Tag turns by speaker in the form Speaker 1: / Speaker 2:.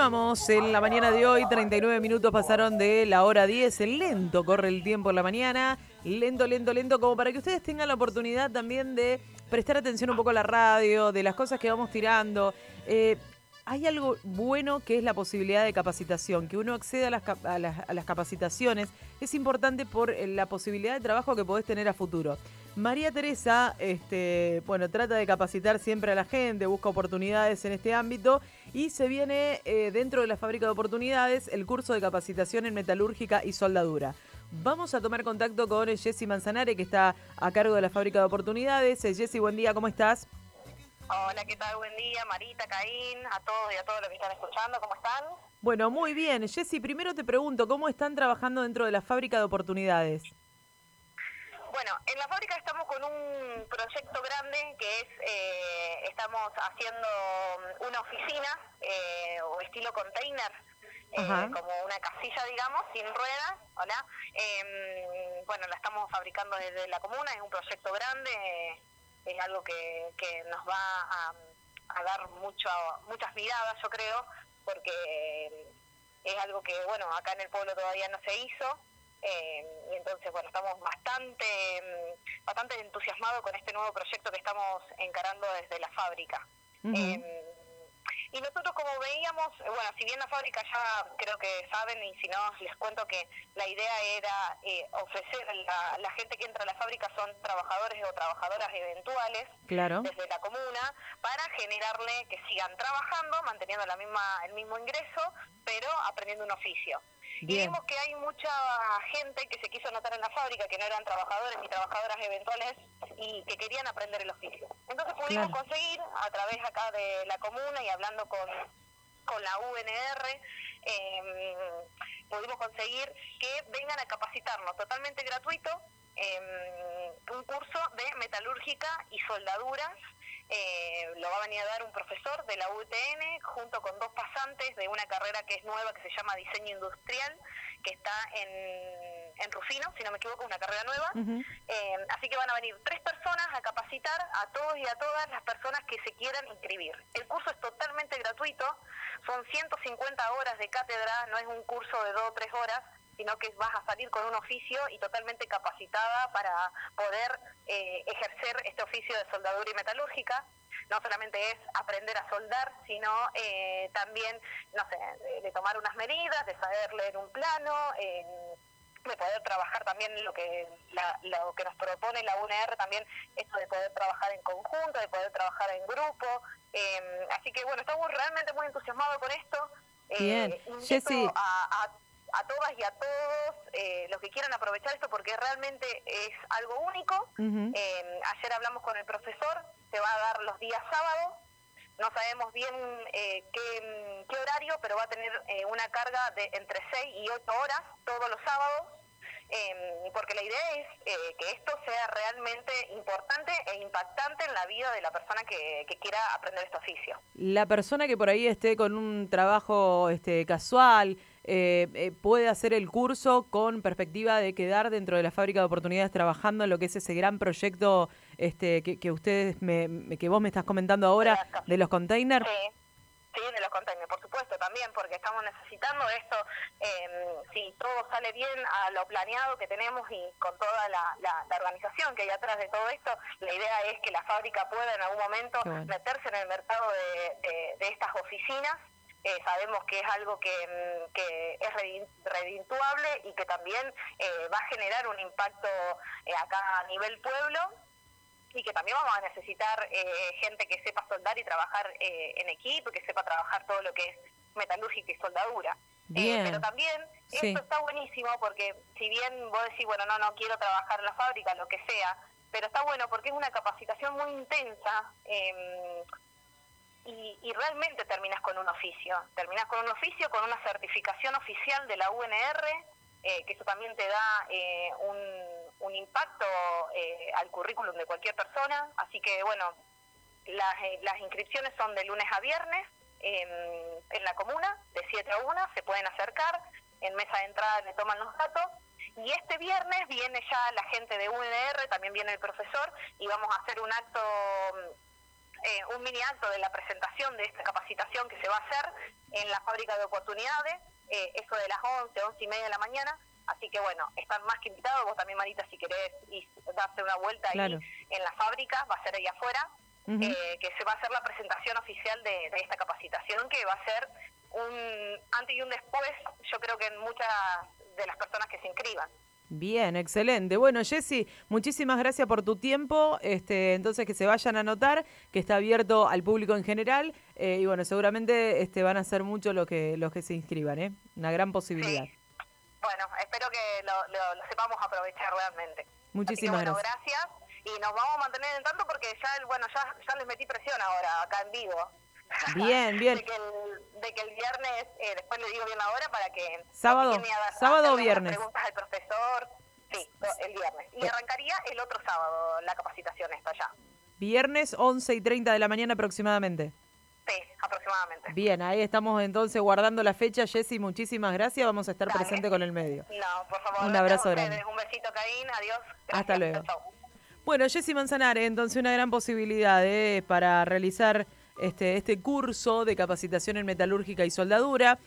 Speaker 1: Continuamos en la mañana de hoy, 39 minutos pasaron de la hora 10, lento corre el tiempo en la mañana, lento, lento, lento, como para que ustedes tengan la oportunidad también de prestar atención un poco a la radio, de las cosas que vamos tirando. Eh, hay algo bueno que es la posibilidad de capacitación, que uno acceda a las capacitaciones, es importante por eh, la posibilidad de trabajo que podés tener a futuro. María Teresa, este, bueno, trata de capacitar siempre a la gente, busca oportunidades en este ámbito y se viene eh, dentro de la fábrica de oportunidades el curso de capacitación en metalúrgica y soldadura. Vamos a tomar contacto con Jessy Manzanare, que está a cargo de la fábrica de oportunidades. Eh, Jessy, buen día, ¿cómo estás?
Speaker 2: Hola, ¿qué tal? Buen día, Marita, Caín, a todos y a todos los que están escuchando, ¿cómo están?
Speaker 1: Bueno, muy bien. Jessy, primero te pregunto, ¿cómo están trabajando dentro de la fábrica de oportunidades?
Speaker 2: Bueno, en la fábrica estamos con un proyecto grande que es, eh, estamos haciendo una oficina eh, o estilo container, eh, como una casilla, digamos, sin ruedas, ¿hola? Em, bueno, la estamos fabricando desde la comuna, es un proyecto grande, es algo que, que nos va a, a dar mucho, muchas miradas, yo creo, porque es algo que, bueno, acá en el pueblo todavía no se hizo, eh, y entonces, bueno, estamos bastante, mm, bastante entusiasmados con este nuevo proyecto que estamos encarando desde la fábrica. eh, y nosotros como veíamos, bueno, si bien la fábrica ya creo que saben y si no les cuento que la idea era eh, ofrecer la, gente que entra a la fábrica son trabajadores o trabajadoras eventuales
Speaker 1: claro.
Speaker 2: desde la comuna para generarle que sigan trabajando, manteniendo la misma el mismo ingreso, pero aprendiendo un oficio. Y vimos que hay mucha gente que se quiso anotar en la fábrica, que no eran trabajadores ni trabajadoras eventuales y que querían aprender el oficio. Entonces pudimos conseguir, a través acá de la comuna y hablando con, con la UNR, eh, pudimos conseguir que vengan a capacitarnos totalmente gratuito eh, un curso de metalúrgica y soldaduras eh, lo va a venir a dar un profesor de la UTN junto con dos pasantes de una carrera que es nueva que se llama diseño industrial que está en, en Rufino, si no me equivoco, una carrera nueva. eh, así que van a venir tres personas a capacitar a todos y a todas las personas que se quieran inscribir. El curso es totalmente gratuito, son 150 horas de cátedra, no es un curso de dos o tres horas, sino que vas a salir con un oficio y totalmente capacitada para poder eh, ejercer este oficio de soldadura y metalúrgica. No solamente es aprender a soldar, sino eh, también, no sé, de, de, tomar unas medidas, de saber leer un plano, eh, de poder trabajar también lo que la, lo que nos propone la UNR también esto de poder trabajar en conjunto de poder trabajar en grupo eh, así que bueno estamos realmente muy entusiasmados con esto
Speaker 1: Bien.
Speaker 2: eh,
Speaker 1: Jessy.
Speaker 2: a, a a todas y a todos eh, los que quieran aprovechar esto porque realmente es algo único.
Speaker 1: Uh -huh.
Speaker 2: eh, ayer hablamos con el profesor, se va a dar los días sábados. No sabemos bien eh, qué, qué, horario, pero va a tener eh, una carga de entre 6 y 8 horas todos los sábados. Porque la idea es eh, que esto sea realmente importante e impactante en la vida de la persona que, que, quiera aprender este oficio.
Speaker 1: La persona que por ahí esté con un trabajo este, casual, eh, eh, puede hacer el curso con perspectiva de quedar dentro de la fábrica de oportunidades trabajando en lo que es ese gran proyecto este, que, que ustedes me, que vos me estás comentando ahora de los containers.
Speaker 2: Sí. Sí, de los containers, por supuesto, también, porque estamos necesitando esto, eh, si todo sale bien a lo planeado que tenemos y con toda la, la, la, organización que hay atrás de todo esto, la idea es que la fábrica pueda en algún momento bueno. meterse en el mercado de, de, de estas oficinas eh, sabemos que es algo que, mm, que es redituable y que también eh, va a generar un impacto eh, acá a nivel pueblo y que también vamos a necesitar eh, gente que sepa soldar y trabajar eh, en equipo, que sepa trabajar todo lo que es metalúrgica y soldadura.
Speaker 1: Bien.
Speaker 2: Eh, pero también
Speaker 1: sí.
Speaker 2: esto está buenísimo porque si bien vos decís, bueno, no, no quiero trabajar en la fábrica, lo que sea, pero está bueno porque es una capacitación muy intensa eh, y, y, realmente terminas con un oficio. Terminas con un oficio, con una certificación oficial de la UNR, eh, que eso también te da eh, un, un, impacto eh, al currículum de cualquier persona. Así que, bueno, las, eh, las inscripciones son de lunes a viernes en la comuna, de 7 a 1, se pueden acercar, en mesa de entrada le toman los datos. Y este viernes viene ya la gente de UNR, también viene el profesor, y vamos a hacer un acto eh, un mini acto de la presentación de esta capacitación que se va a hacer en la fábrica de oportunidades, eh, eso de las 11, 11 y media de la mañana. Así que bueno, están más que invitados, vos también Marita si querés y darse una vuelta ahí en la fábrica, va a ser ahí afuera, eh, que se va a hacer la presentación oficial de, esta capacitación, que va a ser un antes y un después, yo creo que en muchas de las personas que se inscriban.
Speaker 1: Bien, excelente. Bueno, Jessy, muchísimas gracias por tu tiempo. Este, entonces que se vayan a anotar, que está abierto al público en general. Eh, y bueno, seguramente este, van a ser muchos los que, los que se inscriban, ¿eh? Una gran posibilidad.
Speaker 2: Bueno, espero que lo, sepamos aprovechar realmente.
Speaker 1: Muchísimas
Speaker 2: gracias. gracias. Y nos vamos a mantener en tanto porque ya, bueno, ya, ya les metí presión ahora, acá en vivo.
Speaker 1: Bien, bien.
Speaker 2: de, que el, viernes, eh, después le digo bien la hora para que...
Speaker 1: Sábado, sábado o viernes.
Speaker 2: preguntas al profesor, sí, el viernes. Y arrancaría el otro sábado la capacitación esta ya.
Speaker 1: Viernes 11 y 30 de la mañana aproximadamente.
Speaker 2: Sí, aproximadamente.
Speaker 1: Bien, ahí estamos entonces guardando la fecha. Jessy, muchísimas gracias. Vamos a estar presente con el medio.
Speaker 2: No, por favor.
Speaker 1: Un abrazo grande.
Speaker 2: Un besito, Caín. Adiós.
Speaker 1: Hasta luego. Bueno, Jessy Manzanares, entonces una gran posibilidad eh, para realizar este, este curso de capacitación en metalúrgica y soldadura.